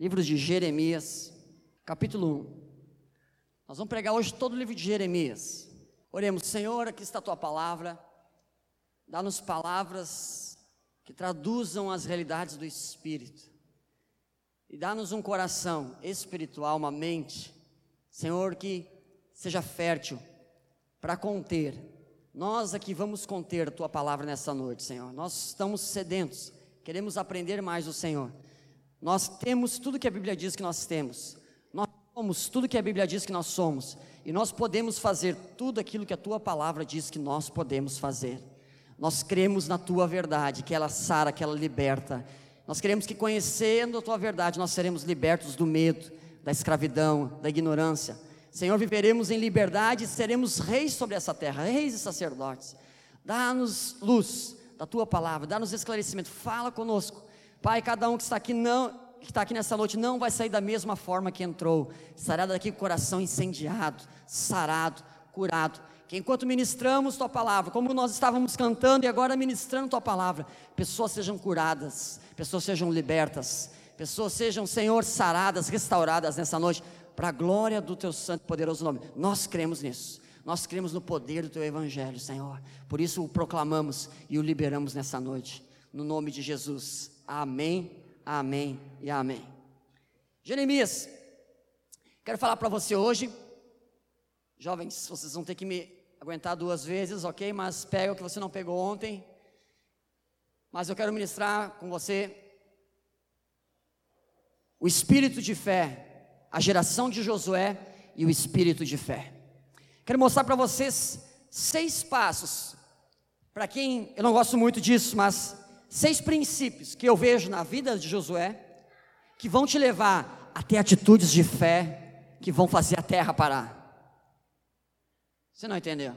Livro de Jeremias, capítulo 1. Nós vamos pregar hoje todo o livro de Jeremias. Oremos, Senhor, aqui está a tua palavra. Dá-nos palavras que traduzam as realidades do Espírito. E dá-nos um coração espiritual, uma mente, Senhor, que seja fértil para conter. Nós aqui vamos conter a tua palavra nessa noite, Senhor. Nós estamos sedentos, queremos aprender mais do Senhor. Nós temos tudo que a Bíblia diz que nós temos. Nós somos tudo que a Bíblia diz que nós somos. E nós podemos fazer tudo aquilo que a tua palavra diz que nós podemos fazer. Nós cremos na tua verdade, que ela sara, que ela liberta. Nós queremos que conhecendo a tua verdade, nós seremos libertos do medo, da escravidão, da ignorância. Senhor, viveremos em liberdade e seremos reis sobre essa terra, reis e sacerdotes. Dá-nos luz da tua palavra, dá-nos esclarecimento, fala conosco Pai, cada um que está aqui não que está aqui nessa noite não vai sair da mesma forma que entrou. Sará daqui com o coração incendiado, sarado, curado. Que enquanto ministramos tua palavra, como nós estávamos cantando e agora ministrando tua palavra, pessoas sejam curadas, pessoas sejam libertas, pessoas sejam, Senhor, saradas, restauradas nessa noite, para a glória do teu santo e poderoso nome. Nós cremos nisso. Nós cremos no poder do teu evangelho, Senhor. Por isso o proclamamos e o liberamos nessa noite. No nome de Jesus. Amém, amém e amém. Jeremias, quero falar para você hoje, jovens, vocês vão ter que me aguentar duas vezes, ok? Mas pega o que você não pegou ontem. Mas eu quero ministrar com você o espírito de fé, a geração de Josué e o espírito de fé. Quero mostrar para vocês seis passos. Para quem eu não gosto muito disso, mas seis princípios que eu vejo na vida de Josué que vão te levar a ter atitudes de fé que vão fazer a terra parar. Você não entendeu?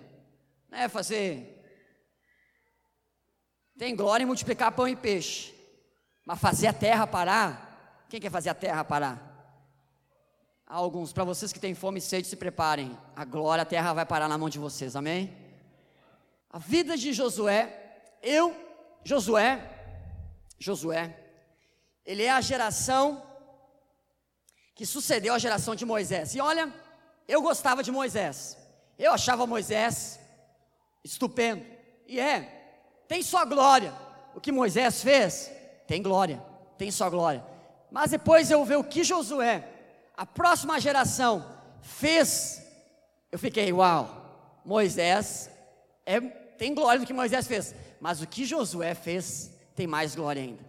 Não é fazer. Tem glória em multiplicar pão e peixe, mas fazer a terra parar. Quem quer fazer a terra parar? Há alguns, para vocês que têm fome e sede, se preparem. A glória, a terra vai parar na mão de vocês, amém? A vida de Josué, eu Josué, Josué, ele é a geração que sucedeu a geração de Moisés. E olha, eu gostava de Moisés. Eu achava Moisés estupendo. E é, tem sua glória. O que Moisés fez, tem glória, tem sua glória. Mas depois eu ver o que Josué, a próxima geração, fez, eu fiquei, uau, Moisés é, tem glória do que Moisés fez. Mas o que Josué fez tem mais glória ainda.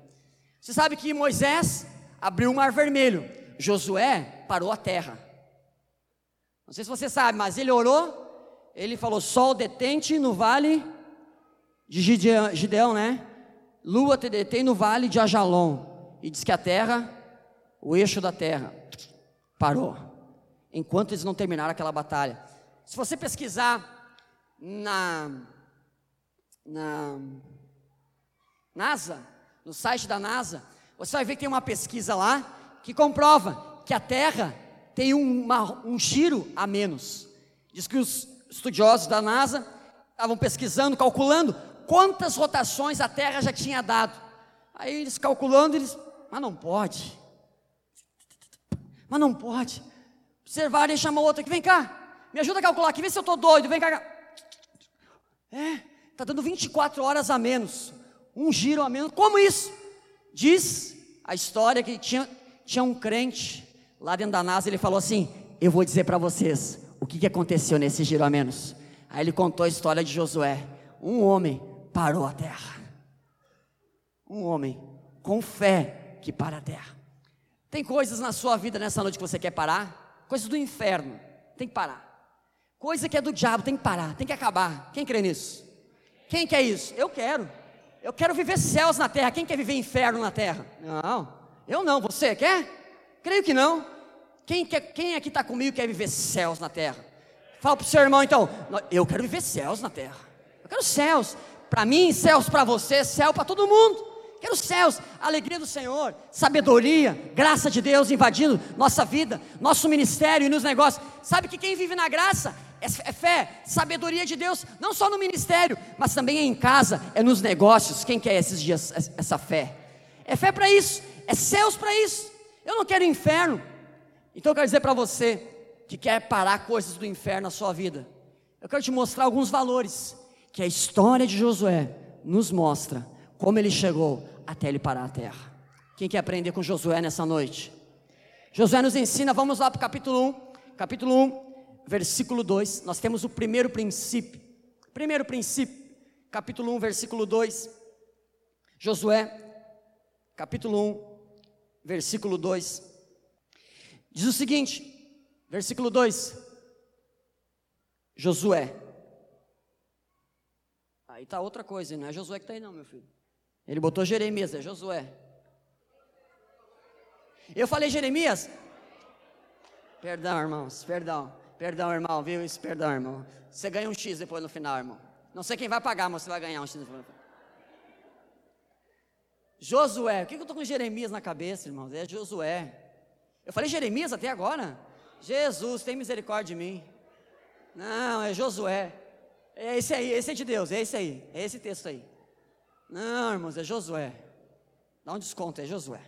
Você sabe que Moisés abriu o mar vermelho, Josué parou a terra. Não sei se você sabe, mas ele orou, ele falou: Sol detente no vale de Gideão, Gideão né? Lua te detém no vale de Ajalon. E diz que a terra, o eixo da terra, parou. Enquanto eles não terminaram aquela batalha. Se você pesquisar na na NASA, no site da NASA, você vai ver que tem uma pesquisa lá que comprova que a Terra tem uma, um giro a menos. Diz que os estudiosos da NASA estavam pesquisando, calculando quantas rotações a Terra já tinha dado. Aí eles calculando, eles, mas não pode. Mas não pode. Observaram e chamou outra aqui, vem cá, me ajuda a calcular aqui, vê se eu estou doido, vem cá. É, está dando 24 horas a menos, um giro a menos. Como isso? Diz a história que tinha, tinha um crente lá dentro da NASA, ele falou assim: Eu vou dizer para vocês o que, que aconteceu nesse giro a menos. Aí ele contou a história de Josué. Um homem parou a terra. Um homem com fé que para a terra. Tem coisas na sua vida nessa noite que você quer parar? Coisas do inferno, tem que parar. Coisa que é do diabo, tem que parar, tem que acabar. Quem crê nisso? Quem quer isso? Eu quero. Eu quero viver céus na terra. Quem quer viver inferno na terra? Não, eu não. Você quer? Creio que não. Quem, quer, quem aqui está comigo quer viver céus na terra? Fala para o seu irmão então. Eu quero viver céus na terra. Eu quero céus. Para mim, céus para você, céu para todo mundo. Quero céus, alegria do Senhor, sabedoria, graça de Deus invadindo nossa vida, nosso ministério e nos negócios. Sabe que quem vive na graça é, é fé, sabedoria de Deus, não só no ministério, mas também em casa, é nos negócios. Quem quer esses dias essa fé? É fé para isso, é céus para isso. Eu não quero inferno. Então eu quero dizer para você que quer parar coisas do inferno na sua vida. Eu quero te mostrar alguns valores que a história de Josué nos mostra como ele chegou até ele parar a terra. Quem quer aprender com Josué nessa noite? Josué nos ensina, vamos lá para o capítulo 1, capítulo 1, versículo 2. Nós temos o primeiro princípio. Primeiro princípio, capítulo 1, versículo 2. Josué, capítulo 1, versículo 2. Diz o seguinte, versículo 2: Josué. Aí está outra coisa, não é Josué que está aí, não, meu filho. Ele botou Jeremias, é Josué. Eu falei Jeremias? Perdão, irmãos, perdão. Perdão, irmão, viu isso? Perdão, irmão. Você ganha um X depois no final, irmão. Não sei quem vai pagar, mas você vai ganhar um X no final. Josué, o que eu estou com Jeremias na cabeça, irmãos? É Josué. Eu falei Jeremias até agora? Jesus, tem misericórdia de mim. Não, é Josué. É esse aí, esse é de Deus, é esse aí, é esse texto aí. Não, irmãos, é Josué. Dá um desconto, é Josué.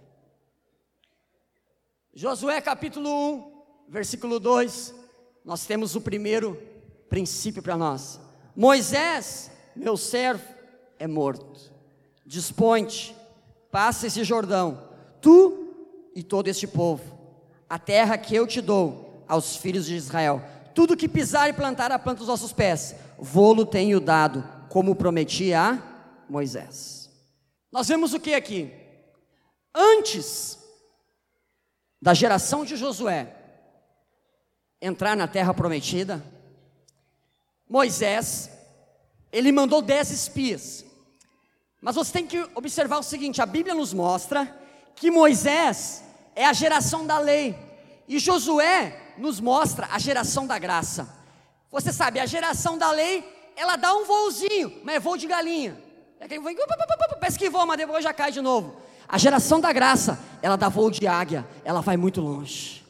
Josué capítulo 1, versículo 2. Nós temos o primeiro princípio para nós. Moisés, meu servo, é morto. Dispõe-te, passa esse Jordão, tu e todo este povo a terra que eu te dou aos filhos de Israel. Tudo que pisar e plantar a planta dos vossos pés, vou-lo tenho dado, como prometi a Moisés. Nós vemos o que aqui? Antes da geração de Josué entrar na terra prometida, Moisés, ele mandou dez espias. Mas você tem que observar o seguinte: a Bíblia nos mostra que Moisés é a geração da lei. E Josué nos mostra a geração da graça. Você sabe, a geração da lei, ela dá um voozinho, mas é voo de galinha. É que vem, parece que voa, mas depois já cai de novo. A geração da graça, ela dá voo de águia, ela vai muito longe.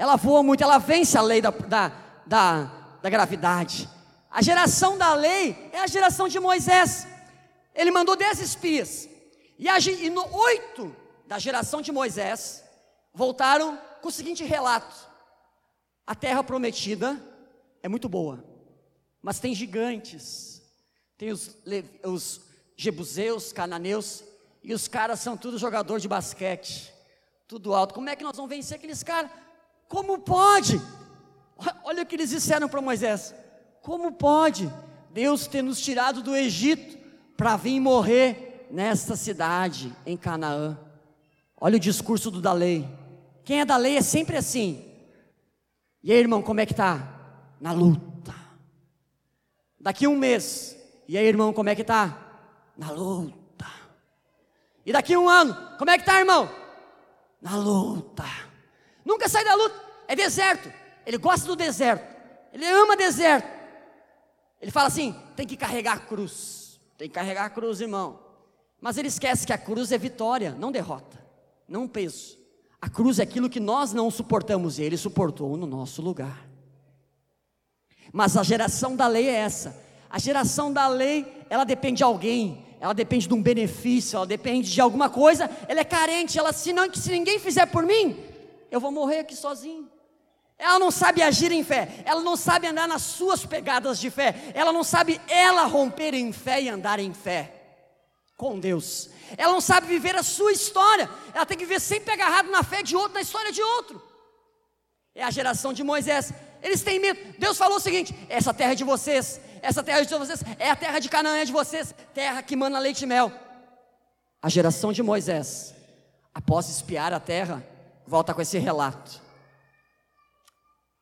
Ela voa muito, ela vence a lei da, da, da, da gravidade. A geração da lei é a geração de Moisés. Ele mandou dez espias. E, a, e no oito da geração de Moisés voltaram com o seguinte relato: a terra prometida é muito boa, mas tem gigantes, tem os, os jebuseus, cananeus, e os caras são tudo jogador de basquete, tudo alto. Como é que nós vamos vencer aqueles caras? Como pode? Olha o que eles disseram para Moisés: como pode Deus ter nos tirado do Egito para vir morrer nesta cidade em Canaã? Olha o discurso do da lei. Quem é da lei é sempre assim. E aí, irmão, como é que tá? Na luta. Daqui um mês. E aí, irmão, como é que tá? Na luta. E daqui um ano, como é que tá, irmão? Na luta. Nunca sai da luta. É deserto. Ele gosta do deserto. Ele ama deserto. Ele fala assim: tem que carregar a cruz. Tem que carregar a cruz, irmão. Mas ele esquece que a cruz é vitória, não derrota não peso. A cruz é aquilo que nós não suportamos e ele suportou no nosso lugar. Mas a geração da lei é essa. A geração da lei, ela depende de alguém, ela depende de um benefício, ela depende de alguma coisa, ela é carente, ela se, não, se ninguém fizer por mim, eu vou morrer aqui sozinho. Ela não sabe agir em fé, ela não sabe andar nas suas pegadas de fé, ela não sabe ela romper em fé e andar em fé com Deus. Ela não sabe viver a sua história. Ela tem que viver sempre agarrado na fé de outro, na história de outro. É a geração de Moisés. Eles têm medo. Deus falou o seguinte: essa terra é de vocês, essa terra é de vocês, é a terra de Canaã é de vocês, terra que mana leite e mel. A geração de Moisés, após espiar a terra, volta com esse relato.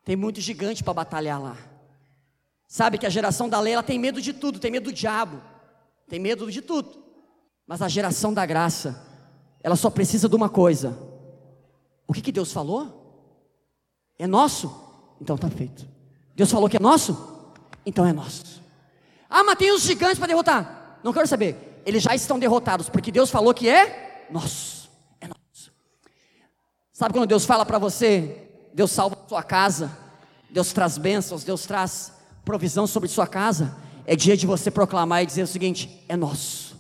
Tem muito gigante para batalhar lá. Sabe que a geração da lei ela tem medo de tudo, tem medo do diabo, tem medo de tudo. Mas a geração da graça, ela só precisa de uma coisa. O que, que Deus falou? É nosso? Então está feito. Deus falou que é nosso? Então é nosso. Ah, mas tem os gigantes para derrotar. Não quero saber. Eles já estão derrotados, porque Deus falou que é nosso. Sabe quando Deus fala para você, Deus salva a sua casa, Deus traz bênçãos, Deus traz provisão sobre sua casa, é dia de você proclamar e dizer o seguinte: é nosso.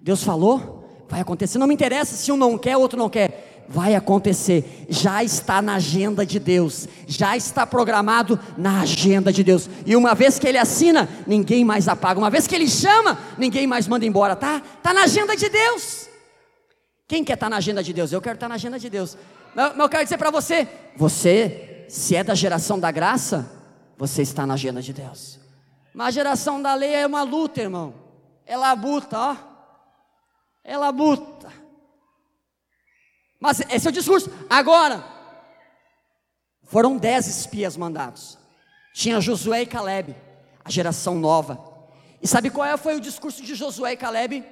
Deus falou, vai acontecer. Não me interessa se um não quer, outro não quer. vai acontecer, já está na agenda de Deus, já está programado na agenda de Deus. E uma vez que ele assina, ninguém mais apaga. Uma vez que ele chama, ninguém mais manda embora, tá? Tá na agenda de Deus. Quem quer estar tá na agenda de Deus? Eu quero estar tá na agenda de Deus. Mas eu quero dizer para você, você, se é da geração da graça, você está na agenda de Deus. Mas a geração da lei é uma luta, irmão. É labuta, ó. É labuta. Mas esse é o discurso. Agora, foram dez espias mandados. Tinha Josué e Caleb, a geração nova. E sabe qual é, foi o discurso de Josué e Caleb?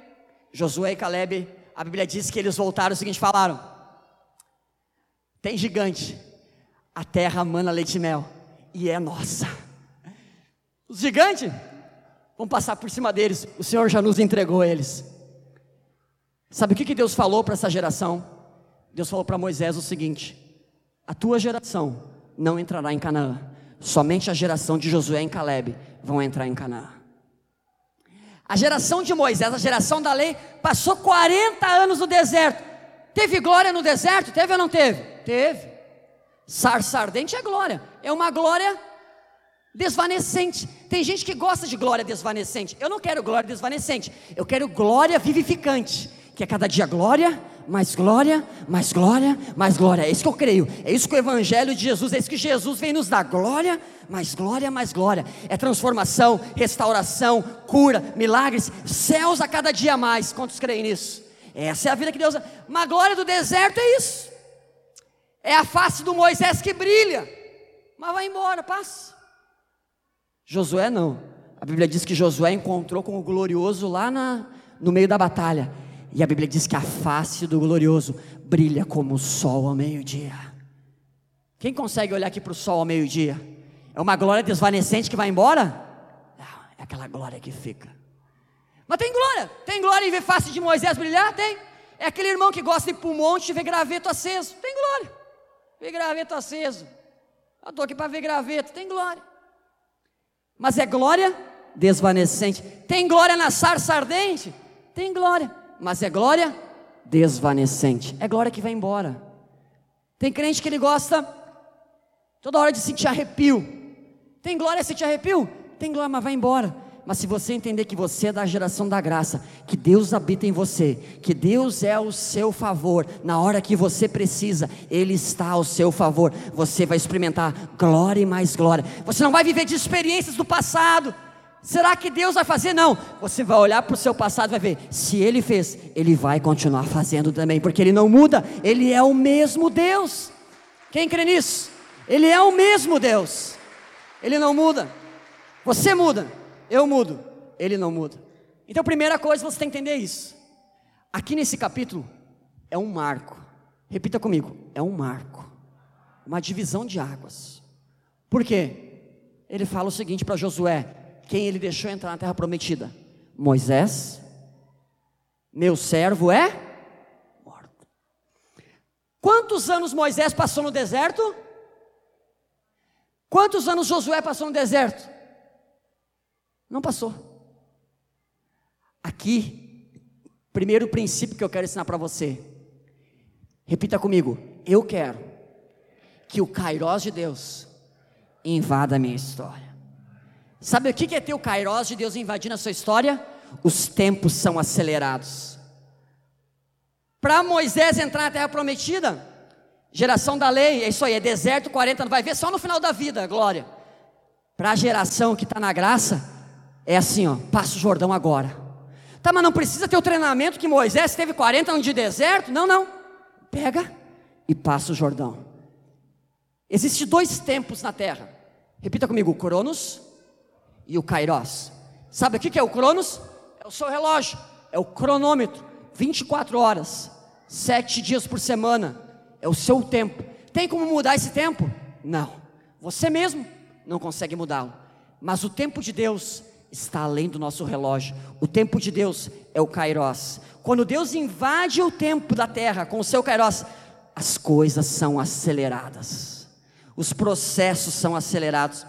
Josué e Caleb, a Bíblia diz que eles voltaram o seguinte: falaram: tem gigante, a terra mana leite e mel, e é nossa. Os gigantes, vamos passar por cima deles, o Senhor já nos entregou eles. Sabe o que, que Deus falou para essa geração? Deus falou para Moisés o seguinte: a tua geração não entrará em Canaã, somente a geração de Josué e Caleb vão entrar em Canaã. A geração de Moisés, a geração da lei, passou 40 anos no deserto. Teve glória no deserto? Teve ou não teve? Teve. Sarça ardente é glória, é uma glória desvanecente. Tem gente que gosta de glória desvanecente. Eu não quero glória desvanecente, eu quero glória vivificante que é cada dia glória, mais glória, mais glória, mais glória. É isso que eu creio. É isso que o Evangelho de Jesus, é isso que Jesus vem nos dar. Glória, mais glória, mais glória. É transformação, restauração, cura, milagres, céus a cada dia mais. Quantos creem nisso? Essa é a vida que Deus. Mas a glória do deserto é isso. É a face do Moisés que brilha. Mas vai embora, passa. Josué não. A Bíblia diz que Josué encontrou com o glorioso lá na, no meio da batalha. E a Bíblia diz que a face do glorioso brilha como o sol ao meio-dia. Quem consegue olhar aqui para o sol ao meio-dia? É uma glória desvanecente que vai embora? Não, é aquela glória que fica. Mas tem glória, tem glória em ver face de Moisés brilhar? Tem. É aquele irmão que gosta de ir para o monte e ver graveto aceso. Tem glória. Ver graveto aceso. Eu estou aqui para ver graveto, tem glória. Mas é glória desvanecente. Tem glória na sarça ardente? Tem glória mas é glória desvanecente. É glória que vai embora. Tem crente que ele gosta toda hora de sentir arrepio. Tem glória sentir arrepio? Tem glória, mas vai embora. Mas se você entender que você é da geração da graça, que Deus habita em você, que Deus é o seu favor, na hora que você precisa, Ele está ao seu favor, você vai experimentar glória e mais glória. Você não vai viver de experiências do passado, Será que Deus vai fazer? Não. Você vai olhar para o seu passado e vai ver. Se Ele fez, Ele vai continuar fazendo também, porque Ele não muda. Ele é o mesmo Deus. Quem crê nisso? Ele é o mesmo Deus. Ele não muda. Você muda, eu mudo. Ele não muda. Então, primeira coisa você tem que entender isso. Aqui nesse capítulo é um marco. Repita comigo: é um marco, uma divisão de águas. Por quê? Ele fala o seguinte para Josué: quem ele deixou entrar na terra prometida? Moisés, meu servo é morto. Quantos anos Moisés passou no deserto? Quantos anos Josué passou no deserto? Não passou. Aqui, primeiro princípio que eu quero ensinar para você. Repita comigo. Eu quero que o Kairós de Deus invada a minha história. Sabe o que é ter o Kairos de Deus invadindo a sua história? Os tempos são acelerados. Para Moisés entrar na terra prometida, geração da lei, é isso aí, é deserto 40 vai ver só no final da vida, glória. Para a geração que está na graça, é assim, ó, passa o Jordão agora. Tá, mas não precisa ter o treinamento que Moisés teve 40 anos de deserto? Não, não. Pega e passa o Jordão. Existem dois tempos na terra. Repita comigo: o Cronos e o Kairos. Sabe o que é o Cronos? É o seu relógio, é o cronômetro, 24 horas, 7 dias por semana, é o seu tempo. Tem como mudar esse tempo? Não. Você mesmo não consegue mudá-lo. Mas o tempo de Deus está além do nosso relógio. O tempo de Deus é o Kairos. Quando Deus invade o tempo da terra com o seu Kairos, as coisas são aceleradas. Os processos são acelerados.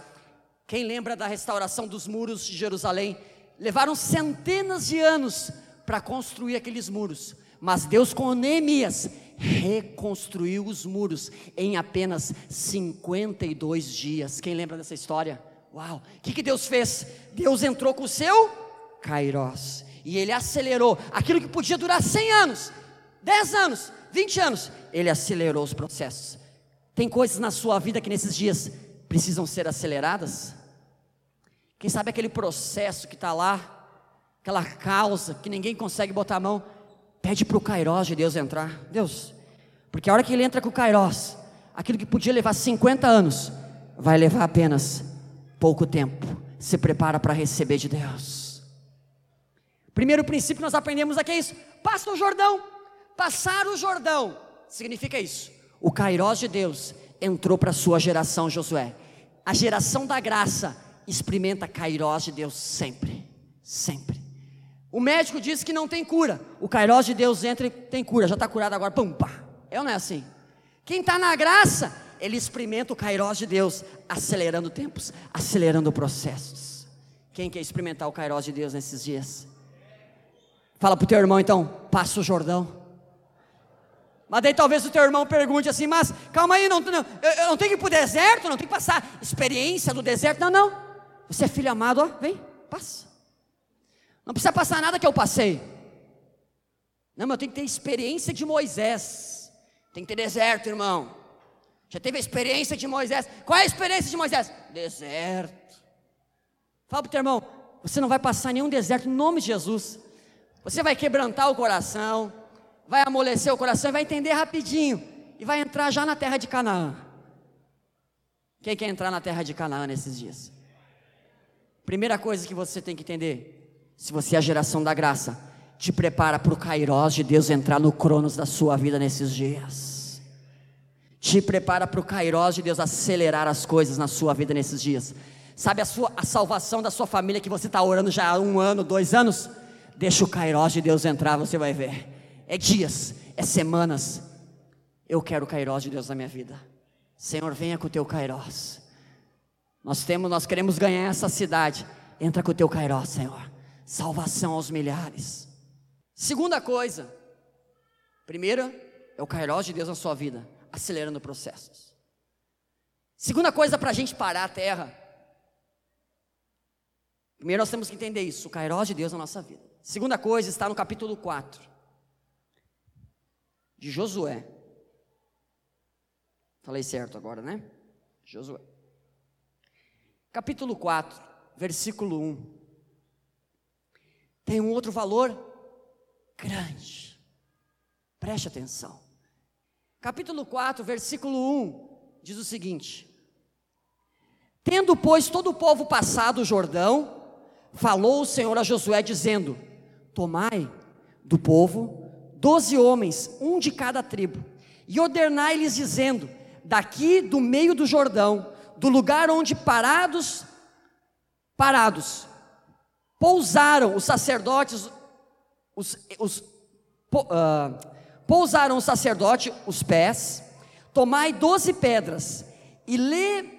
Quem lembra da restauração dos muros de Jerusalém? Levaram centenas de anos para construir aqueles muros, mas Deus com Neemias reconstruiu os muros em apenas 52 dias. Quem lembra dessa história? Uau! O que, que Deus fez? Deus entrou com o seu Kairos e ele acelerou aquilo que podia durar 100 anos, 10 anos, 20 anos. Ele acelerou os processos. Tem coisas na sua vida que nesses dias precisam ser aceleradas? Quem sabe aquele processo que está lá, aquela causa que ninguém consegue botar a mão, pede para o Kairos de Deus entrar. Deus, porque a hora que ele entra com o Kairos, aquilo que podia levar 50 anos, vai levar apenas pouco tempo. Se prepara para receber de Deus. Primeiro princípio que nós aprendemos aqui é isso: passa o Jordão. Passar o Jordão significa isso. O Kairos de Deus entrou para a sua geração, Josué. A geração da graça experimenta Kairos de Deus sempre, sempre. O médico diz que não tem cura. O Kairos de Deus entra e tem cura. Já está curado agora. Pum, pá. É ou não é assim? Quem está na graça, ele experimenta o Kairos de Deus, acelerando tempos, acelerando processos. Quem quer experimentar o Kairos de Deus nesses dias? Fala para o teu irmão então, passa o Jordão. Mas daí talvez o teu irmão pergunte assim, mas calma aí, não, não, eu não tenho que ir para o deserto, não tenho que passar experiência do deserto. Não, não. Você é filho amado, ó, vem, passa. Não precisa passar nada que eu passei. Não, mas eu tenho que ter experiência de Moisés. Tem que ter deserto, irmão. Já teve a experiência de Moisés. Qual é a experiência de Moisés? Deserto. Fala para o teu irmão, você não vai passar nenhum deserto em nome de Jesus. Você vai quebrantar o coração, vai amolecer o coração e vai entender rapidinho. E vai entrar já na terra de Canaã. Quem quer entrar na terra de Canaã nesses dias? Primeira coisa que você tem que entender: se você é a geração da graça, te prepara para o Kairos de Deus entrar no cronos da sua vida nesses dias. Te prepara para o Kairos de Deus acelerar as coisas na sua vida nesses dias. Sabe a, sua, a salvação da sua família que você está orando já há um ano, dois anos? Deixa o Kairos de Deus entrar, você vai ver. É dias, é semanas. Eu quero o Kairos de Deus na minha vida. Senhor, venha com o teu Kairos. Nós temos, nós queremos ganhar essa cidade. Entra com o teu Kairos, Senhor. Salvação aos milhares. Segunda coisa. Primeira é o Kairos de Deus na sua vida, acelerando processos. Segunda coisa para a gente parar a terra. Primeiro nós temos que entender isso, o Kairos de Deus na nossa vida. Segunda coisa está no capítulo 4 de Josué. Falei certo agora, né? Josué capítulo 4, versículo 1. Tem um outro valor grande. Preste atenção. Capítulo 4, versículo 1 diz o seguinte: Tendo, pois, todo o povo passado o Jordão, falou o Senhor a Josué, dizendo: Tomai do povo doze homens, um de cada tribo, e ordenai-lhes, dizendo: Daqui do meio do Jordão, do lugar onde parados, parados, pousaram os sacerdotes, os, os uh, pousaram o sacerdote os pés, tomai doze pedras e, le,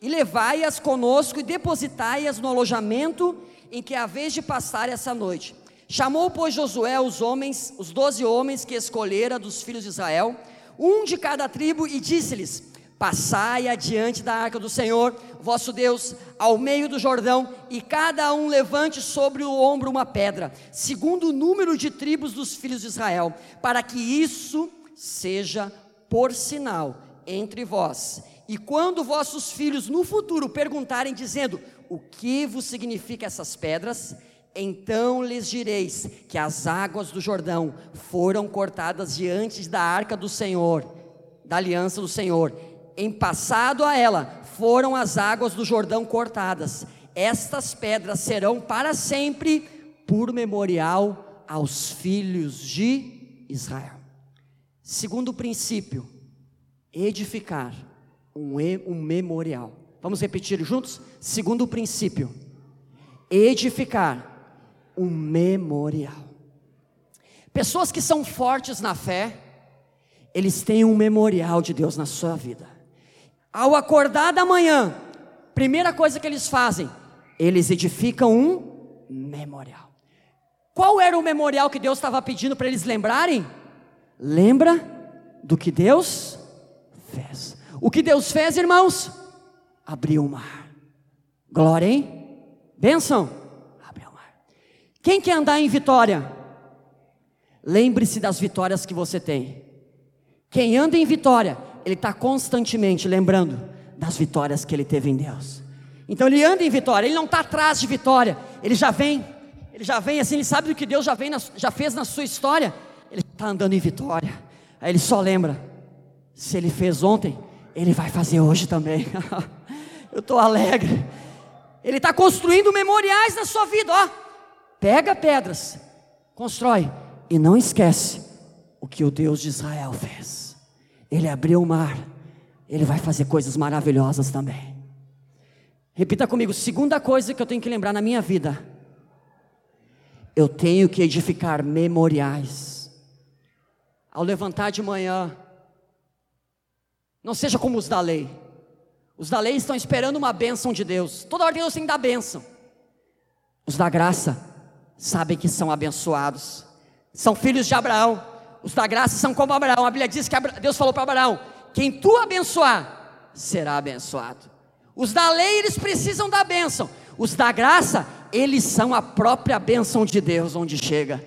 e levai-as conosco e depositai-as no alojamento em que a vez de passar essa noite. Chamou, pois, Josué os homens, os doze homens que escolhera dos filhos de Israel, um de cada tribo, e disse-lhes: Passai adiante da arca do Senhor, vosso Deus, ao meio do Jordão, e cada um levante sobre o ombro uma pedra, segundo o número de tribos dos filhos de Israel, para que isso seja por sinal entre vós. E quando vossos filhos no futuro perguntarem, dizendo: O que vos significa essas pedras? Então lhes direis que as águas do Jordão foram cortadas diante da arca do Senhor, da aliança do Senhor em passado a ela foram as águas do Jordão cortadas. Estas pedras serão para sempre por memorial aos filhos de Israel. Segundo princípio, edificar um, um memorial. Vamos repetir juntos? Segundo princípio, edificar um memorial. Pessoas que são fortes na fé, eles têm um memorial de Deus na sua vida. Ao acordar da manhã, primeira coisa que eles fazem, eles edificam um memorial. Qual era o memorial que Deus estava pedindo para eles lembrarem? Lembra do que Deus fez. O que Deus fez, irmãos? Abriu o mar. Glória, hein? Bênção. Abriu o mar. Quem quer andar em vitória? Lembre-se das vitórias que você tem. Quem anda em vitória, ele está constantemente lembrando das vitórias que ele teve em Deus. Então ele anda em vitória, ele não está atrás de vitória, ele já vem, ele já vem assim, ele sabe do que Deus já, vem na, já fez na sua história, ele está andando em vitória. Aí ele só lembra: se ele fez ontem, ele vai fazer hoje também. Eu estou alegre. Ele está construindo memoriais na sua vida, ó. Pega pedras, constrói e não esquece o que o Deus de Israel fez. Ele abriu o mar, ele vai fazer coisas maravilhosas também. Repita comigo, segunda coisa que eu tenho que lembrar na minha vida. Eu tenho que edificar memoriais. Ao levantar de manhã, não seja como os da lei. Os da lei estão esperando uma bênção de Deus. Toda hora Deus tem que dar bênção. Os da graça sabem que são abençoados. São filhos de Abraão. Os da graça são como Abraão. A Bíblia diz que Deus falou para Abraão: quem tu abençoar, será abençoado. Os da lei, eles precisam da bênção. Os da graça, eles são a própria bênção de Deus onde chega.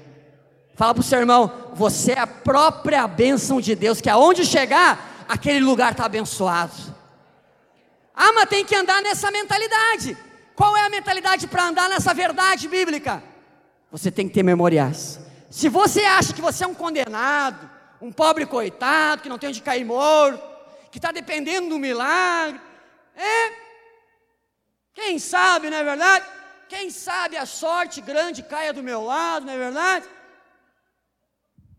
Fala para o seu irmão, você é a própria bênção de Deus, que aonde chegar, aquele lugar está abençoado. Ah, mas tem que andar nessa mentalidade. Qual é a mentalidade para andar nessa verdade bíblica? Você tem que ter memoriais. Se você acha que você é um condenado, um pobre coitado, que não tem onde cair morto, que está dependendo do milagre, é, quem sabe, não é verdade? Quem sabe a sorte grande caia do meu lado, não é verdade?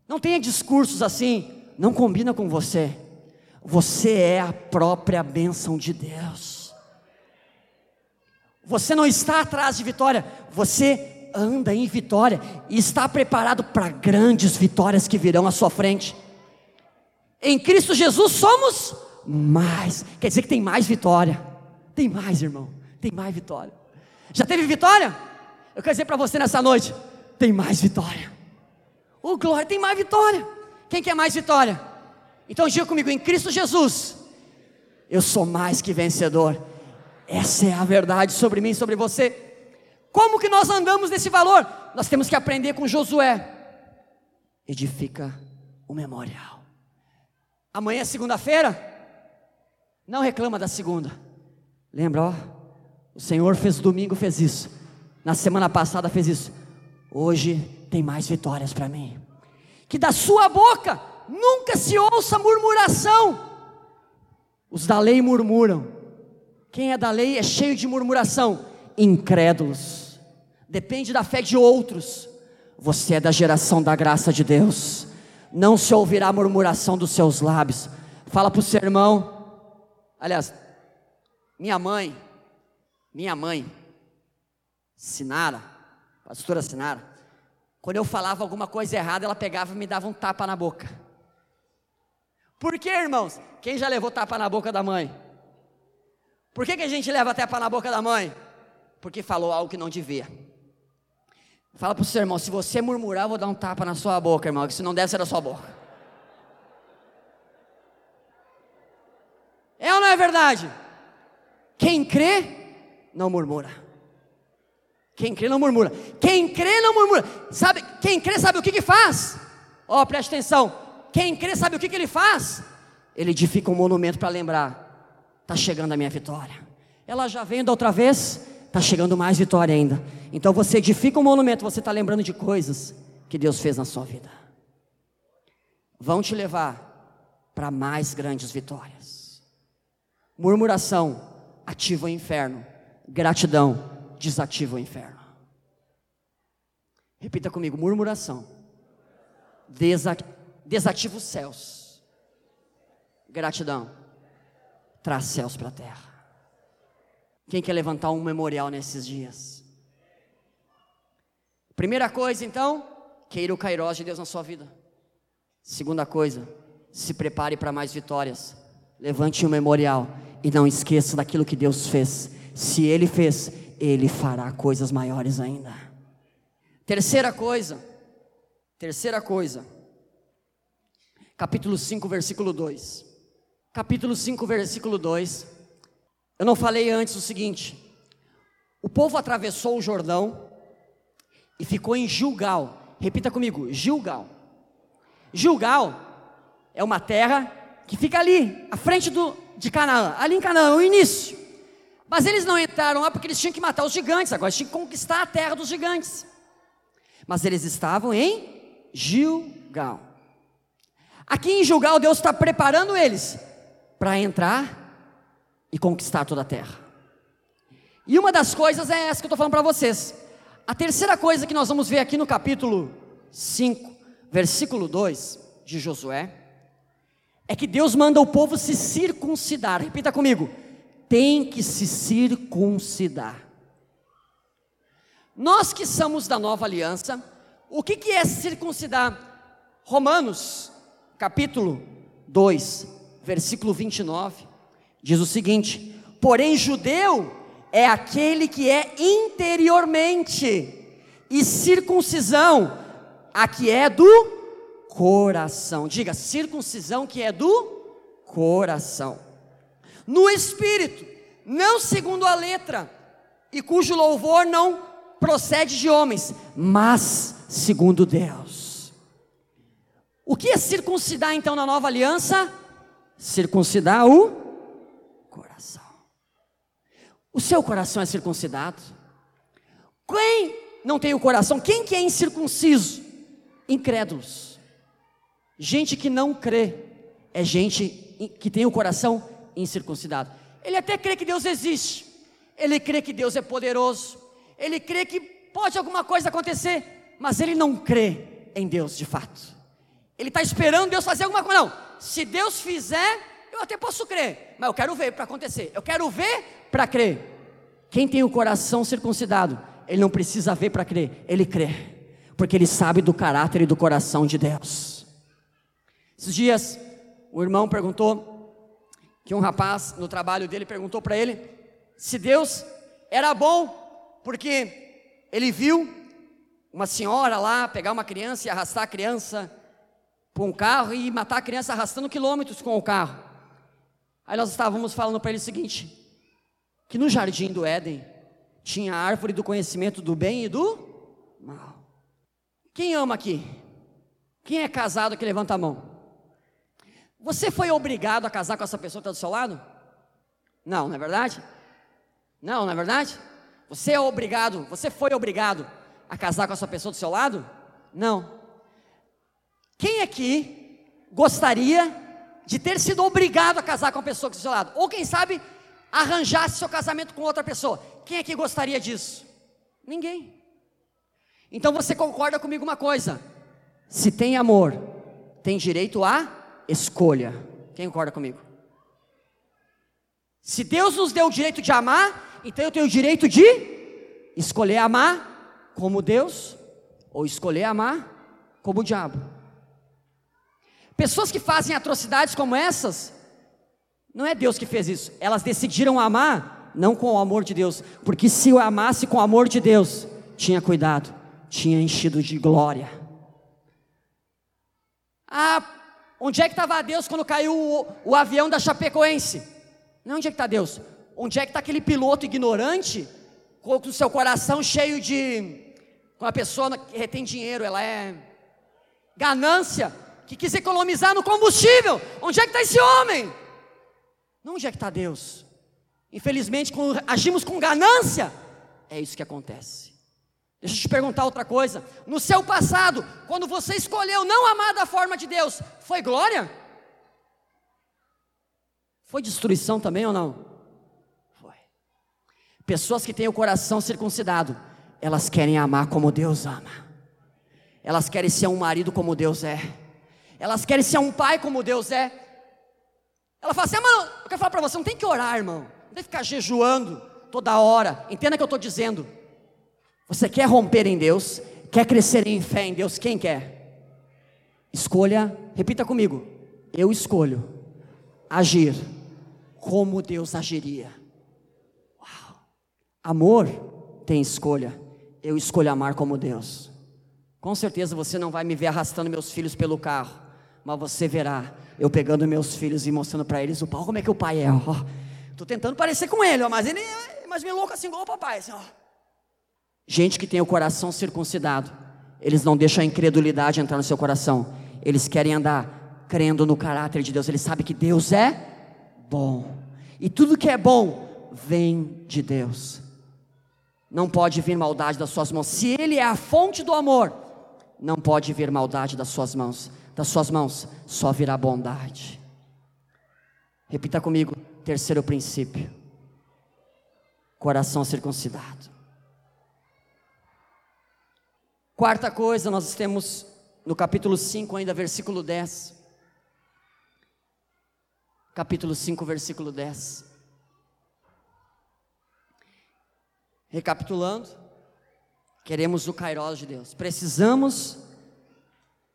Não tenha discursos assim, não combina com você. Você é a própria bênção de Deus. Você não está atrás de vitória, você anda em vitória e está preparado para grandes vitórias que virão à sua frente. Em Cristo Jesus somos mais, quer dizer que tem mais vitória. Tem mais, irmão, tem mais vitória. Já teve vitória? Eu quero dizer para você nessa noite: tem mais vitória. Oh, glória, tem mais vitória. Quem quer mais vitória? Então diga comigo, em Cristo Jesus, eu sou mais que vencedor. Essa é a verdade sobre mim, sobre você. Como que nós andamos nesse valor? Nós temos que aprender com Josué. Edifica o memorial. Amanhã é segunda-feira. Não reclama da segunda. Lembra, ó? O Senhor fez domingo, fez isso. Na semana passada fez isso. Hoje tem mais vitórias para mim. Que da sua boca nunca se ouça murmuração. Os da lei murmuram. Quem é da lei é cheio de murmuração. Incrédulos. Depende da fé de outros. Você é da geração da graça de Deus. Não se ouvirá murmuração dos seus lábios. Fala para o seu irmão. Aliás, minha mãe, minha mãe, Sinara, pastora Sinara, quando eu falava alguma coisa errada, ela pegava e me dava um tapa na boca. Por que, irmãos? Quem já levou tapa na boca da mãe? Por que, que a gente leva tapa na boca da mãe? Porque falou algo que não devia. Fala para o seu irmão: se você murmurar, eu vou dar um tapa na sua boca, irmão, que se não deve ser da sua boca. É ou não é verdade? Quem crê, não murmura. Quem crê não murmura. Quem crê não murmura. Sabe, quem crê sabe o que que faz? Ó, oh, preste atenção. Quem crê sabe o que, que ele faz? Ele edifica um monumento para lembrar: está chegando a minha vitória. Ela já vem da outra vez, está chegando mais vitória ainda. Então você edifica um monumento, você está lembrando de coisas que Deus fez na sua vida. Vão te levar para mais grandes vitórias. Murmuração ativa o inferno, gratidão desativa o inferno. Repita comigo: murmuração desativa os céus. Gratidão. Traz céus para a terra. Quem quer levantar um memorial nesses dias? Primeira coisa, então, queira o Kairos de Deus na sua vida. Segunda coisa, se prepare para mais vitórias. Levante um memorial e não esqueça daquilo que Deus fez. Se Ele fez, Ele fará coisas maiores ainda. Terceira coisa, terceira coisa, capítulo 5, versículo 2. Capítulo 5, versículo 2. Eu não falei antes o seguinte: o povo atravessou o Jordão e ficou em Gilgal. Repita comigo: Gilgal. Gilgal é uma terra que fica ali, à frente do, de Canaã, ali em Canaã, o início. Mas eles não entraram lá porque eles tinham que matar os gigantes, agora eles tinham que conquistar a terra dos gigantes. Mas eles estavam em Gilgal. Aqui em Gilgal, Deus está preparando eles para entrar e conquistar toda a terra. E uma das coisas é essa que eu estou falando para vocês. A terceira coisa que nós vamos ver aqui no capítulo 5, versículo 2 de Josué, é que Deus manda o povo se circuncidar. Repita comigo: tem que se circuncidar. Nós que somos da nova aliança, o que, que é circuncidar? Romanos, capítulo 2, versículo 29, diz o seguinte: Porém, judeu é aquele que é interiormente, e circuncisão, a que é do coração. Diga, circuncisão que é do coração. No espírito, não segundo a letra, e cujo louvor não procede de homens, mas segundo Deus. O que é circuncidar então na nova aliança? Circuncidar o coração. O seu coração é circuncidado? Quem não tem o coração? Quem que é incircunciso? Incrédulos. Gente que não crê é gente que tem o coração incircuncidado. Ele até crê que Deus existe. Ele crê que Deus é poderoso. Ele crê que pode alguma coisa acontecer, mas ele não crê em Deus de fato. Ele está esperando Deus fazer alguma coisa. Não, se Deus fizer, eu até posso crer, mas eu quero ver para acontecer. Eu quero ver para crer. Quem tem o coração circuncidado, ele não precisa ver para crer, ele crê, porque ele sabe do caráter e do coração de Deus. Esses dias, o irmão perguntou que um rapaz no trabalho dele perguntou para ele se Deus era bom, porque ele viu uma senhora lá pegar uma criança e arrastar a criança para um carro e matar a criança arrastando quilômetros com o carro. Aí nós estávamos falando para ele o seguinte: que no jardim do Éden tinha a árvore do conhecimento do bem e do mal. Quem ama aqui? Quem é casado que levanta a mão? Você foi obrigado a casar com essa pessoa que está do seu lado? Não, não é verdade? Não, não é verdade? Você é obrigado, você foi obrigado a casar com essa pessoa do seu lado? Não. Quem aqui gostaria de ter sido obrigado a casar com a pessoa que está do seu lado? Ou quem sabe arranjasse seu casamento com outra pessoa. Quem é que gostaria disso? Ninguém. Então você concorda comigo uma coisa: se tem amor, tem direito à escolha. Quem concorda comigo? Se Deus nos deu o direito de amar, então eu tenho o direito de escolher amar como Deus ou escolher amar como o diabo. Pessoas que fazem atrocidades como essas, não é Deus que fez isso. Elas decidiram amar não com o amor de Deus, porque se eu amasse com o amor de Deus, tinha cuidado, tinha enchido de glória. Ah, onde é que estava Deus quando caiu o, o, avião da Chapecoense? Não, onde é que está Deus? Onde é que está aquele piloto ignorante, com o seu coração cheio de. com a pessoa que retém dinheiro, ela é. ganância, que quis economizar no combustível? Onde é que está esse homem? Não onde é que está Deus? Infelizmente, quando agimos com ganância, é isso que acontece. Deixa eu te perguntar outra coisa. No seu passado, quando você escolheu não amar da forma de Deus, foi glória? Foi destruição também ou não? Foi. Pessoas que têm o coração circuncidado, elas querem amar como Deus ama. Elas querem ser um marido como Deus é. Elas querem ser um pai como Deus é. Ela fala assim: ah, mano, eu quero falar para você, não tem que orar, irmão. Não tem que ficar jejuando toda hora. Entenda o que eu estou dizendo. Você quer romper em Deus, quer crescer em fé em Deus, quem quer? Escolha, repita comigo. Eu escolho agir como Deus agiria. Uau. Amor tem escolha. Eu escolho amar como Deus. Com certeza você não vai me ver arrastando meus filhos pelo carro mas você verá eu pegando meus filhos e mostrando para eles o pau, como é que o pai é, ó. Tô tentando parecer com ele, mas ele é mais louco assim igual o papai, assim. Gente que tem o coração circuncidado, eles não deixam a incredulidade entrar no seu coração. Eles querem andar crendo no caráter de Deus. Eles sabem que Deus é bom. E tudo que é bom vem de Deus. Não pode vir maldade das suas mãos. Se Ele é a fonte do amor, não pode vir maldade das suas mãos. Das suas mãos só virá bondade. Repita comigo, terceiro princípio: coração circuncidado. Quarta coisa, nós temos no capítulo 5, ainda versículo 10. Capítulo 5, versículo 10. Recapitulando, queremos o Kairos de Deus. Precisamos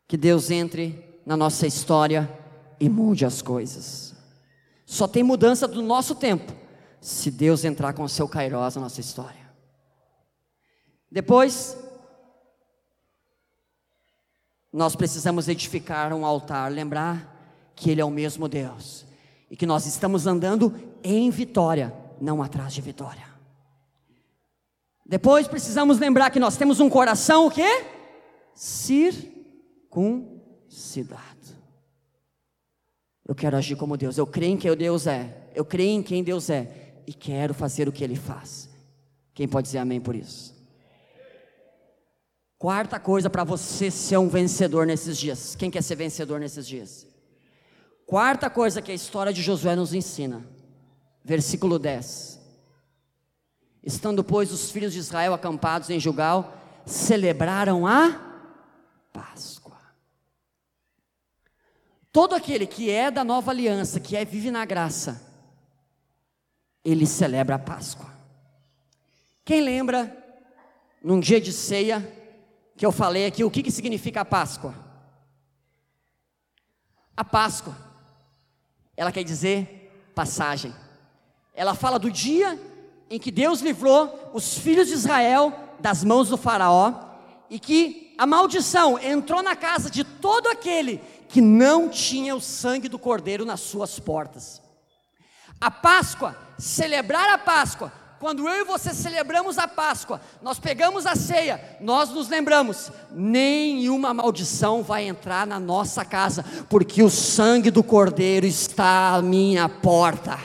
que Deus entre na nossa história e mude as coisas. Só tem mudança do nosso tempo se Deus entrar com o seu Kairos na nossa história. Depois, nós precisamos edificar um altar, lembrar que Ele é o mesmo Deus e que nós estamos andando em vitória, não atrás de vitória. Depois precisamos lembrar que nós temos um coração o quê? Circuncidado. Eu quero agir como Deus, eu creio em quem Deus é, eu creio em quem Deus é e quero fazer o que Ele faz. Quem pode dizer amém por isso? Quarta coisa para você ser um vencedor nesses dias. Quem quer ser vencedor nesses dias? Quarta coisa que a história de Josué nos ensina. Versículo 10. Estando, pois, os filhos de Israel acampados em Jugal, celebraram a Páscoa. Todo aquele que é da nova aliança, que é vive na graça, ele celebra a Páscoa. Quem lembra, num dia de ceia, que eu falei aqui, o que, que significa a Páscoa? A Páscoa, ela quer dizer passagem. Ela fala do dia em que Deus livrou os filhos de Israel das mãos do Faraó e que a maldição entrou na casa de todo aquele que não tinha o sangue do cordeiro nas suas portas. A Páscoa, celebrar a Páscoa, quando eu e você celebramos a Páscoa, nós pegamos a ceia, nós nos lembramos: nenhuma maldição vai entrar na nossa casa, porque o sangue do Cordeiro está à minha porta.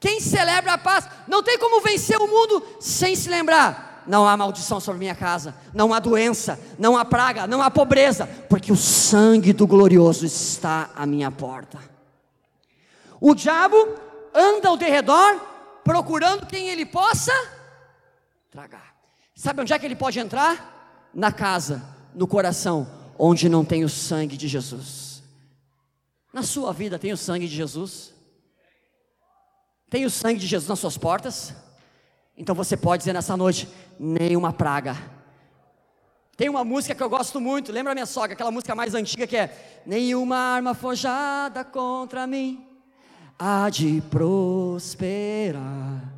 Quem celebra a Páscoa, não tem como vencer o mundo sem se lembrar: não há maldição sobre minha casa, não há doença, não há praga, não há pobreza, porque o sangue do glorioso está à minha porta. O diabo anda ao derredor procurando quem ele possa tragar. Sabe onde é que ele pode entrar? Na casa, no coração, onde não tem o sangue de Jesus. Na sua vida tem o sangue de Jesus? Tem o sangue de Jesus nas suas portas? Então você pode dizer nessa noite: nenhuma praga. Tem uma música que eu gosto muito, lembra minha sogra, aquela música mais antiga que é: Nenhuma arma forjada contra mim há de prosperar.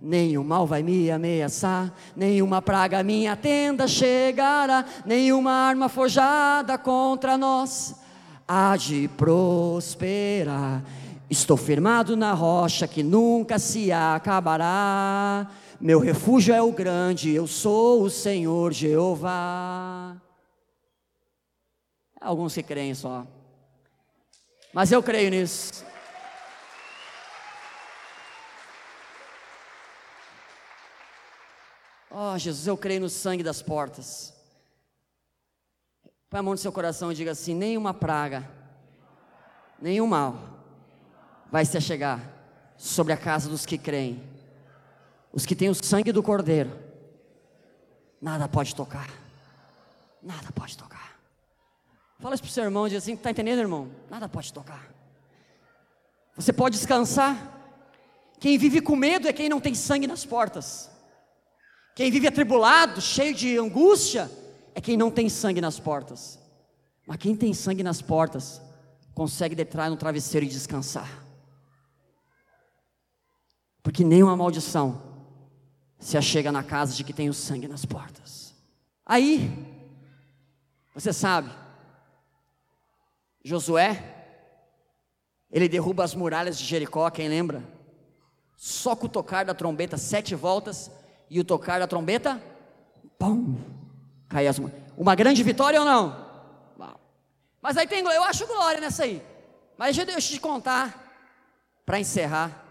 Nenhum mal vai me ameaçar, nenhuma praga minha tenda chegará, nenhuma arma forjada contra nós há de prosperar. Estou firmado na rocha que nunca se acabará. Meu refúgio é o grande, eu sou o Senhor Jeová. Alguns que creem só, mas eu creio nisso. Oh, Jesus, eu creio no sangue das portas. Põe a mão no seu coração e diga assim: nenhuma praga, nenhum mal vai se chegar sobre a casa dos que creem, os que têm o sangue do Cordeiro. Nada pode tocar, nada pode tocar. Fala isso para o seu irmão, diz assim: está entendendo, irmão? Nada pode tocar. Você pode descansar. Quem vive com medo é quem não tem sangue nas portas. Quem vive atribulado, cheio de angústia, é quem não tem sangue nas portas. Mas quem tem sangue nas portas, consegue deitar no travesseiro e descansar. Porque nenhuma maldição se achega na casa de que tem o sangue nas portas. Aí, você sabe, Josué, ele derruba as muralhas de Jericó, quem lembra? Só com o tocar da trombeta, sete voltas, e o tocar da trombeta, pum, cai as Uma grande vitória ou não? Mas aí tem, eu acho glória nessa aí. Mas deixa eu te contar, para encerrar,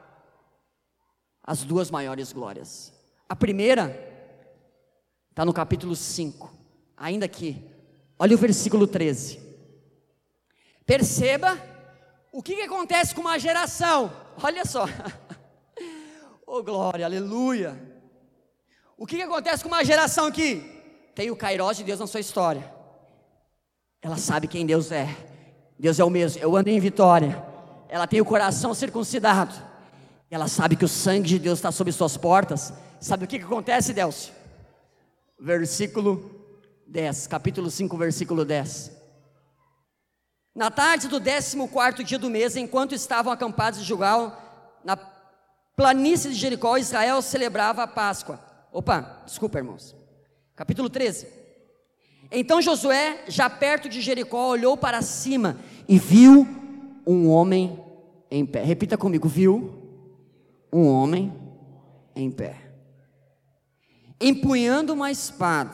as duas maiores glórias. A primeira está no capítulo 5, ainda aqui. Olha o versículo 13. Perceba o que, que acontece com uma geração. Olha só. oh glória, aleluia. O que, que acontece com uma geração que tem o Kairos de Deus na sua história? Ela sabe quem Deus é. Deus é o mesmo. Eu ando em vitória. Ela tem o coração circuncidado. Ela sabe que o sangue de Deus está sobre suas portas. Sabe o que, que acontece, Delcio? Versículo 10, capítulo 5, versículo 10. Na tarde do 14 dia do mês, enquanto estavam acampados em Gilgal, na planície de Jericó, Israel celebrava a Páscoa. Opa, desculpa, irmãos. Capítulo 13. Então Josué, já perto de Jericó, olhou para cima e viu um homem em pé. Repita comigo: viu um homem em pé, empunhando uma espada.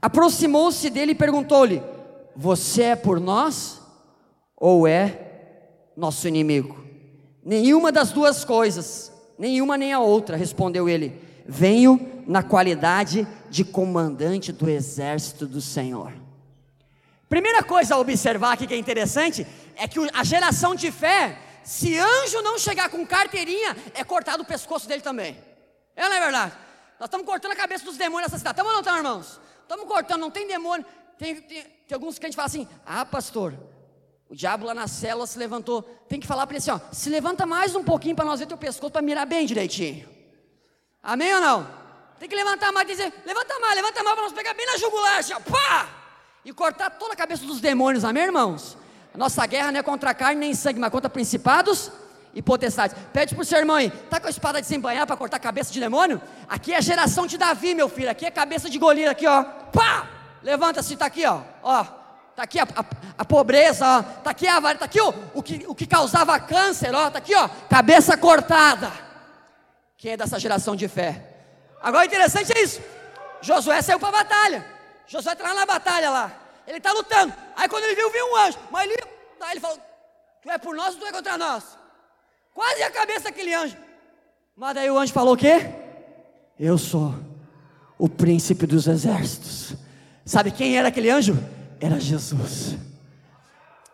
Aproximou-se dele e perguntou-lhe: Você é por nós ou é nosso inimigo? Nenhuma das duas coisas, nenhuma nem a outra, respondeu ele. Venho na qualidade de comandante do exército do Senhor. Primeira coisa a observar aqui que é interessante é que a geração de fé se anjo não chegar com carteirinha, é cortado o pescoço dele também. É não é verdade? Nós estamos cortando a cabeça dos demônios nessa cidade. Estamos ou não estamos, irmãos? Estamos cortando, não tem demônio. Tem, tem, tem alguns que falam assim: ah, pastor, o diabo lá na célula se levantou. Tem que falar para ele assim: ó, se levanta mais um pouquinho para nós ver teu pescoço para mirar bem direitinho. Amém ou não? Tem que levantar mais, dizer, levanta mais, levanta mais para nós pegar bem na jugular, assim, ó, pá! E cortar toda a cabeça dos demônios, amém, irmãos? A nossa guerra não é contra carne nem sangue, mas contra principados e potestades. Pede para o seu irmão aí, tá com a espada de desembanhar para cortar a cabeça de demônio? Aqui é a geração de Davi, meu filho. Aqui é cabeça de Golias, aqui, ó. Pá! Levanta-se, tá aqui, ó. Ó. Tá aqui a, a, a pobreza, ó. Tá aqui a tá aqui ó, o, que, o que causava câncer, ó. Tá aqui, ó. Cabeça cortada. Quem é dessa geração de fé? Agora o interessante é isso. Josué saiu para a batalha. Josué está lá na batalha lá. Ele está lutando. Aí quando ele viu, viu um anjo. Mas ele, aí ele falou: Tu é por nós ou tu é contra nós? Quase a cabeça daquele anjo. Mas daí o anjo falou o quê? Eu sou o príncipe dos exércitos. Sabe quem era aquele anjo? Era Jesus.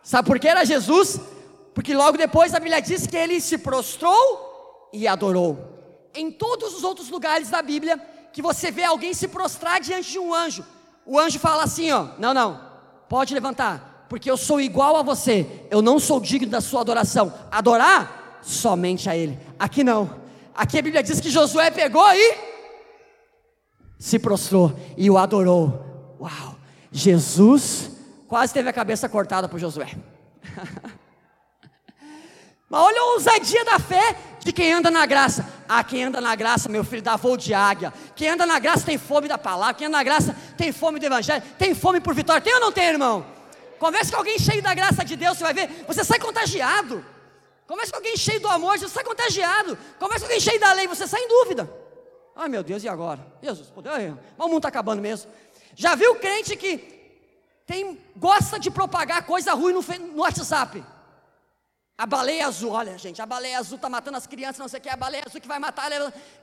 Sabe por que era Jesus? Porque logo depois a Bíblia diz que ele se prostrou e adorou. Em todos os outros lugares da Bíblia que você vê alguém se prostrar diante de um anjo, o anjo fala assim: ó, não, não, pode levantar, porque eu sou igual a você, eu não sou digno da sua adoração. Adorar somente a Ele. Aqui não. Aqui a Bíblia diz que Josué pegou e se prostrou e o adorou. Uau! Jesus quase teve a cabeça cortada por Josué. Mas olha a ousadia da fé de quem anda na graça. Ah, quem anda na graça, meu filho, dá voo de águia. Quem anda na graça tem fome da palavra. Quem anda na graça tem fome do evangelho. Tem fome por vitória. Tem ou não tem, irmão? Converse com alguém cheio da graça de Deus, você vai ver. Você sai contagiado. Converse com alguém cheio do amor, você sai contagiado. Converse com alguém cheio da lei, você sai em dúvida. Ai meu Deus, e agora? Jesus, mas o mundo está acabando mesmo. Já viu crente que tem, gosta de propagar coisa ruim no, no WhatsApp? A baleia azul, olha gente, a baleia azul está matando as crianças, não sei o que, a baleia azul que vai matar.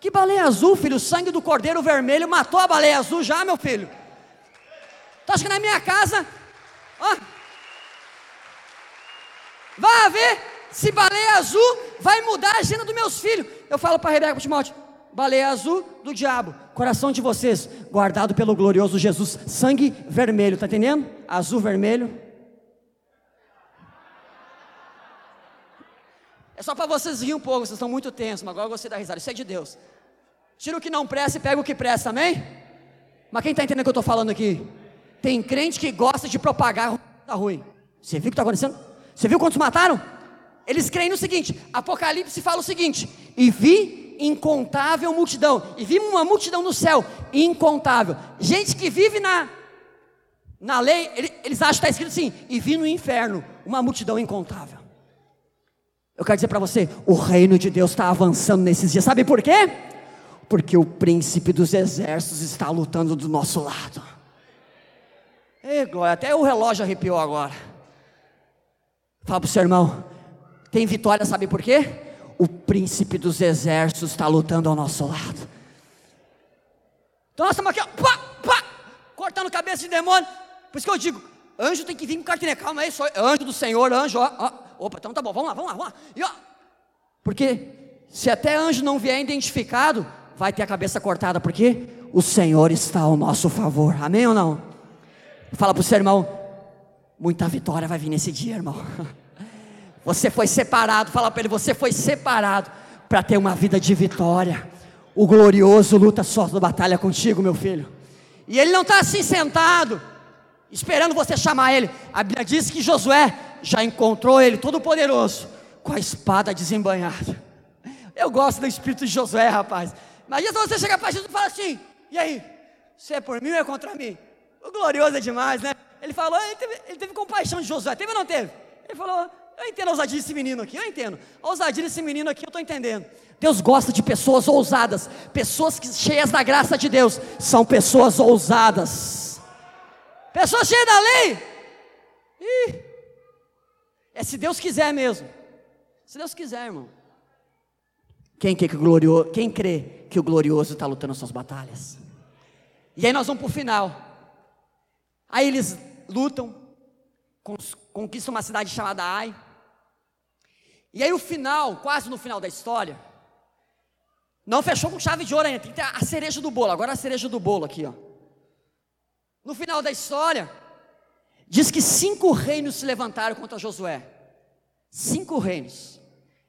Que baleia azul, filho? O sangue do cordeiro vermelho matou a baleia azul já, meu filho. Tu acha que na minha casa, ó, vai ver se baleia azul vai mudar a agenda dos meus filhos. Eu falo para Rebeca, Timóteo, baleia azul do diabo, coração de vocês, guardado pelo glorioso Jesus, sangue vermelho, tá entendendo? Azul, vermelho, É só para vocês rirem um pouco, vocês estão muito tensos, mas agora você dá risada. Isso é de Deus. Tira o que não presta e pega o que presta, amém? Mas quem está entendendo o que eu estou falando aqui? Tem crente que gosta de propagar tá ruim. Você viu o que está acontecendo? Você viu quantos mataram? Eles creem no seguinte: Apocalipse fala o seguinte: e vi incontável multidão, e vi uma multidão no céu, incontável. Gente que vive na Na lei, eles acham que está escrito assim: e vi no inferno uma multidão incontável. Eu quero dizer para você: o reino de Deus está avançando nesses dias. Sabe por quê? Porque o príncipe dos exércitos está lutando do nosso lado. Ei, glória, até o relógio arrepiou agora. Fala para o seu irmão: tem vitória, sabe por quê? O príncipe dos exércitos está lutando ao nosso lado. Então nós estamos aqui, ó, pá, pá, cortando cabeça de demônio. Por isso que eu digo: anjo tem que vir com cartinha, calma aí, sou anjo do Senhor, anjo, ó, ó. Opa, então tá bom, vamos lá, vamos lá, vamos lá. E, ó, porque se até anjo não vier identificado, vai ter a cabeça cortada, porque o Senhor está ao nosso favor. Amém ou não? Fala para o seu irmão, muita vitória vai vir nesse dia, irmão. Você foi separado, fala para ele, você foi separado para ter uma vida de vitória. O glorioso luta só da batalha contigo, meu filho. E ele não está assim sentado, esperando você chamar ele. A Bíblia diz que Josué já encontrou ele, todo poderoso, com a espada desembanhada. Eu gosto do espírito de Josué, rapaz. Imagina se você chegar para Jesus e falar assim: e aí, você é por mim ou é contra mim? O glorioso é demais, né? Ele falou, ele teve, ele teve compaixão de Josué, teve ou não teve? Ele falou, eu entendo a ousadia desse menino aqui, eu entendo. A ousadia desse menino aqui, eu estou entendendo. Deus gosta de pessoas ousadas, pessoas que, cheias da graça de Deus, são pessoas ousadas. Pessoas cheias da lei. Ih, é se Deus quiser mesmo. Se Deus quiser, irmão. Quem, que, glorioso, quem crê que o glorioso está lutando suas batalhas? E aí nós vamos para o final. Aí eles lutam, conquistam uma cidade chamada Ai. E aí o final, quase no final da história, não fechou com chave de ouro ainda, tem que ter a cereja do bolo. Agora a cereja do bolo aqui, ó. No final da história, diz que cinco reinos se levantaram contra Josué. Cinco reinos.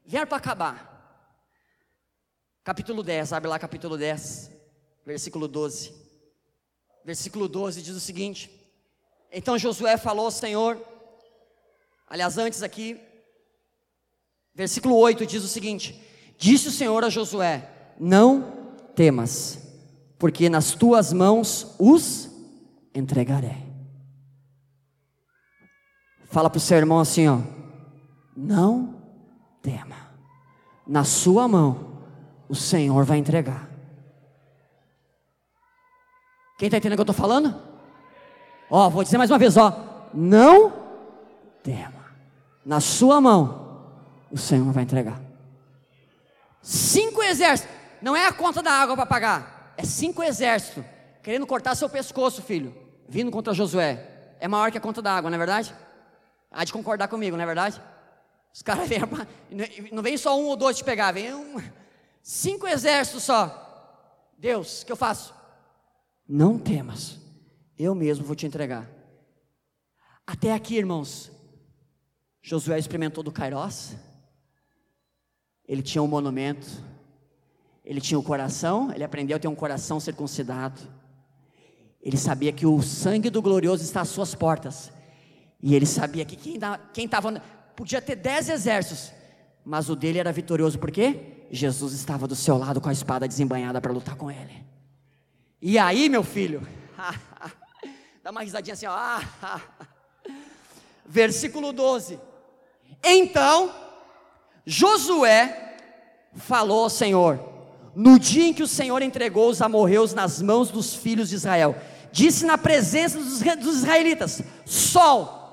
Vieram para acabar. Capítulo 10, abre lá capítulo 10, versículo 12. Versículo 12 diz o seguinte: Então Josué falou ao Senhor, aliás, antes aqui, versículo 8 diz o seguinte: Disse o Senhor a Josué: Não temas, porque nas tuas mãos os entregarei. Fala para o seu irmão assim, ó. Não tema. Na sua mão o Senhor vai entregar. Quem está entendendo o que eu estou falando? Ó, vou dizer mais uma vez, ó. Não tema. Na sua mão o Senhor vai entregar. Cinco exércitos. Não é a conta da água para pagar. É cinco exércitos. Querendo cortar seu pescoço, filho. Vindo contra Josué. É maior que a conta da água, não é verdade? Há de concordar comigo, não é verdade? Os caras vêm, não vem só um ou dois te pegar, vem um, cinco exércitos só. Deus, o que eu faço? Não temas, eu mesmo vou te entregar. Até aqui, irmãos, Josué experimentou do Kairós, ele tinha um monumento, ele tinha o um coração, ele aprendeu a ter um coração circuncidado, ele sabia que o sangue do glorioso está às suas portas, e ele sabia que quem estava. Podia ter dez exércitos, mas o dele era vitorioso, por quê? Jesus estava do seu lado com a espada desembanhada para lutar com ele. E aí, meu filho, dá uma risadinha assim, ó. Versículo 12. Então, Josué falou ao Senhor, no dia em que o Senhor entregou os amorreus nas mãos dos filhos de Israel, disse na presença dos, israelitas: Sol,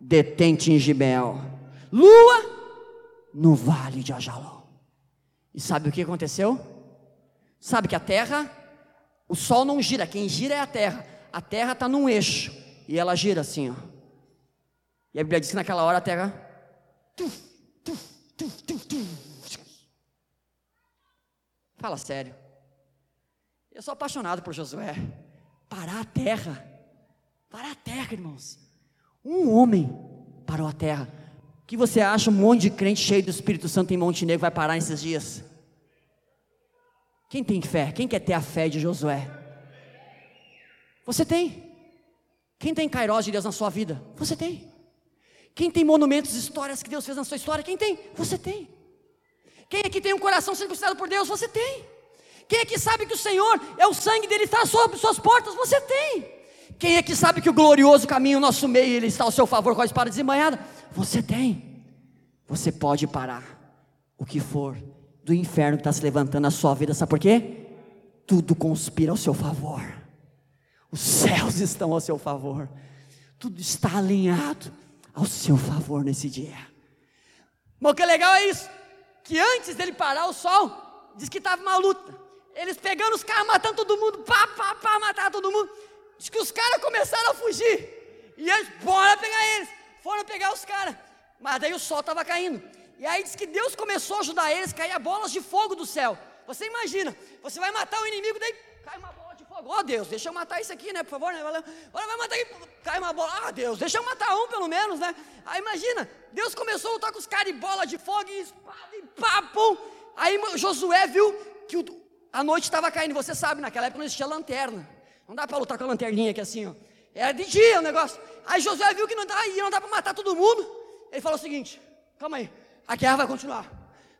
detente em Gibel, lua no vale de Ajalon. E sabe o que aconteceu? Sabe que a terra, o sol não gira, quem gira é a terra. A terra está num eixo e ela gira assim, ó. E a Bíblia diz que naquela hora a terra. Tuf, tuf, tuf, Fala sério. Eu sou apaixonado por Josué. Parar a terra. Parar a terra, irmãos. Um homem parou a terra. O que você acha um monte de crente cheio do Espírito Santo em Montenegro vai parar nesses dias? Quem tem fé? Quem quer ter a fé de Josué? Você tem. Quem tem Kairos de Deus na sua vida? Você tem. Quem tem monumentos, histórias que Deus fez na sua história? Quem tem? Você tem. Quem é que tem um coração circuncidado por Deus? Você tem. Quem é que sabe que o Senhor é o sangue dele está sobre suas portas? Você tem. Quem é que sabe que o glorioso caminho, o nosso meio, ele está ao seu favor com a espada desembanhada? Você tem. Você pode parar o que for do inferno que está se levantando na sua vida, sabe por quê? Tudo conspira ao seu favor. Os céus estão ao seu favor. Tudo está alinhado ao seu favor nesse dia. Mas o que é legal é isso: que antes dele parar o sol, diz que estava uma luta. Eles pegando os carros, matando todo mundo, pá, pá, pá, matar todo mundo. Diz que os caras começaram a fugir. E eles, bora pegar eles. Foram pegar os caras. Mas daí o sol estava caindo. E aí diz que Deus começou a ajudar eles, caía bolas de fogo do céu. Você imagina, você vai matar o inimigo, daí cai uma bola de fogo. Ó oh, Deus, deixa eu matar isso aqui, né? Por favor, né? Agora vai matar aqui, cai uma bola. Ah, Deus, deixa eu matar um pelo menos, né? Aí imagina, Deus começou a lutar com os caras de bola de fogo e espada e papo. Aí Josué viu que a noite estava caindo. Você sabe, naquela época não existia lanterna. Não dá para lutar com a lanterninha aqui assim, ó. Era de dia o negócio. Aí Josué viu que não dá, não dá para matar todo mundo. Ele falou o seguinte: calma aí, a guerra vai continuar.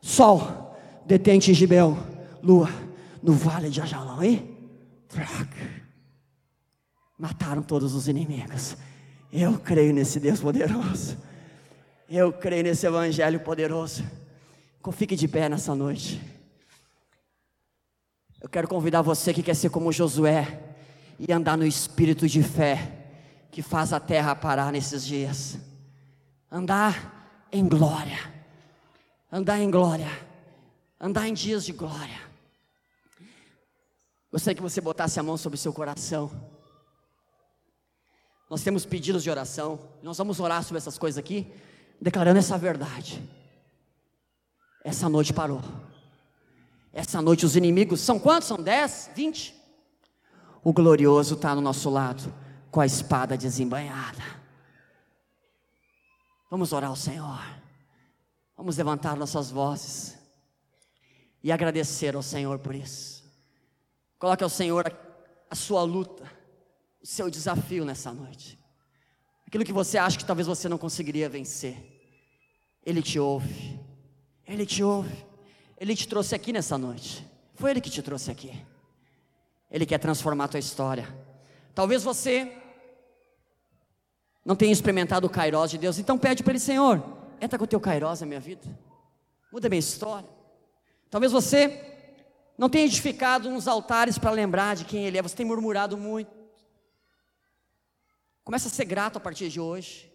Sol, detente em Gibeão. Lua, no vale de Ajalão, hein? Mataram todos os inimigos. Eu creio nesse Deus poderoso. Eu creio nesse Evangelho poderoso. Fique de pé nessa noite. Eu quero convidar você que quer ser como Josué e andar no espírito de fé que faz a terra parar nesses dias. Andar em glória. Andar em glória. Andar em dias de glória. Gostaria que você botasse a mão sobre o seu coração. Nós temos pedidos de oração. Nós vamos orar sobre essas coisas aqui, declarando essa verdade. Essa noite parou. Essa noite os inimigos são quantos? São dez? Vinte? O glorioso está no nosso lado, com a espada desembanhada. Vamos orar ao Senhor. Vamos levantar nossas vozes e agradecer ao Senhor por isso. Coloque ao Senhor a, a sua luta, o seu desafio nessa noite. Aquilo que você acha que talvez você não conseguiria vencer. Ele te ouve. Ele te ouve. Ele te trouxe aqui nessa noite. Foi Ele que te trouxe aqui. Ele quer transformar a tua história. Talvez você não tenha experimentado o Kairos de Deus, então pede para Ele, Senhor, entra com o teu Kairos na minha vida, muda a minha história. Talvez você não tenha edificado uns altares para lembrar de quem Ele é, você tem murmurado muito. Começa a ser grato a partir de hoje.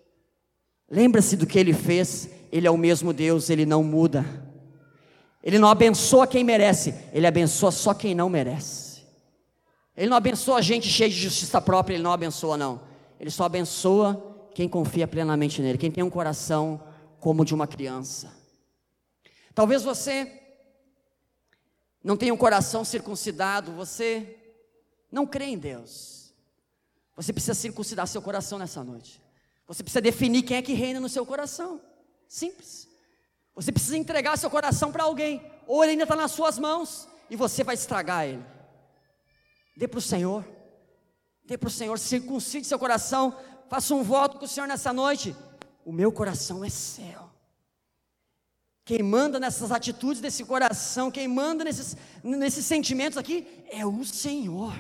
Lembra-se do que Ele fez, Ele é o mesmo Deus, Ele não muda. Ele não abençoa quem merece, Ele abençoa só quem não merece. Ele não abençoa a gente cheia de justiça própria, ele não abençoa, não. Ele só abençoa quem confia plenamente nele, quem tem um coração como de uma criança. Talvez você não tenha um coração circuncidado, você não crê em Deus. Você precisa circuncidar seu coração nessa noite. Você precisa definir quem é que reina no seu coração. Simples. Você precisa entregar seu coração para alguém, ou ele ainda está nas suas mãos e você vai estragar ele. Dê para o Senhor. Dê para o Senhor. Circuncide seu coração. Faça um voto com o Senhor nessa noite. O meu coração é seu. Quem manda nessas atitudes desse coração, quem manda nesses, nesses sentimentos aqui, é o Senhor.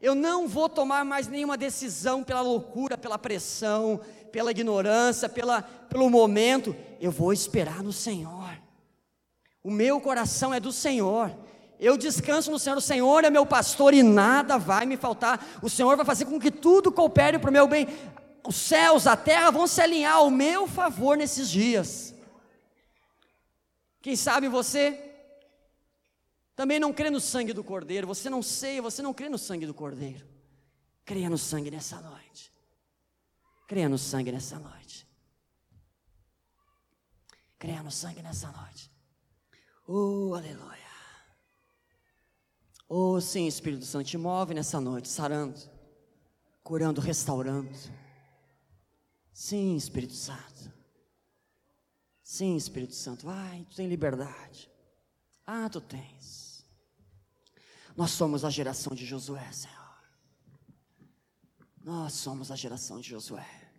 Eu não vou tomar mais nenhuma decisão pela loucura, pela pressão, pela ignorância, pela, pelo momento. Eu vou esperar no Senhor. O meu coração é do Senhor. Eu descanso no Senhor, o Senhor é meu pastor e nada vai me faltar. O Senhor vai fazer com que tudo coopere para o meu bem. Os céus, a terra vão se alinhar ao meu favor nesses dias. Quem sabe você também não crê no sangue do Cordeiro, você não sei, você não crê no sangue do Cordeiro. Creia no sangue nessa noite. Creia no sangue nessa noite. Creia no sangue nessa noite. Oh, aleluia. Oh, sim, Espírito Santo, te move nessa noite, sarando, curando, restaurando. Sim, Espírito Santo. Sim, Espírito Santo, vai, tu tem liberdade. Ah, tu tens. Nós somos a geração de Josué, Senhor. Nós somos a geração de Josué.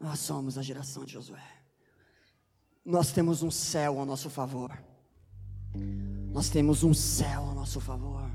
Nós somos a geração de Josué. Nós temos um céu ao nosso favor. Nós temos um céu a nosso favor.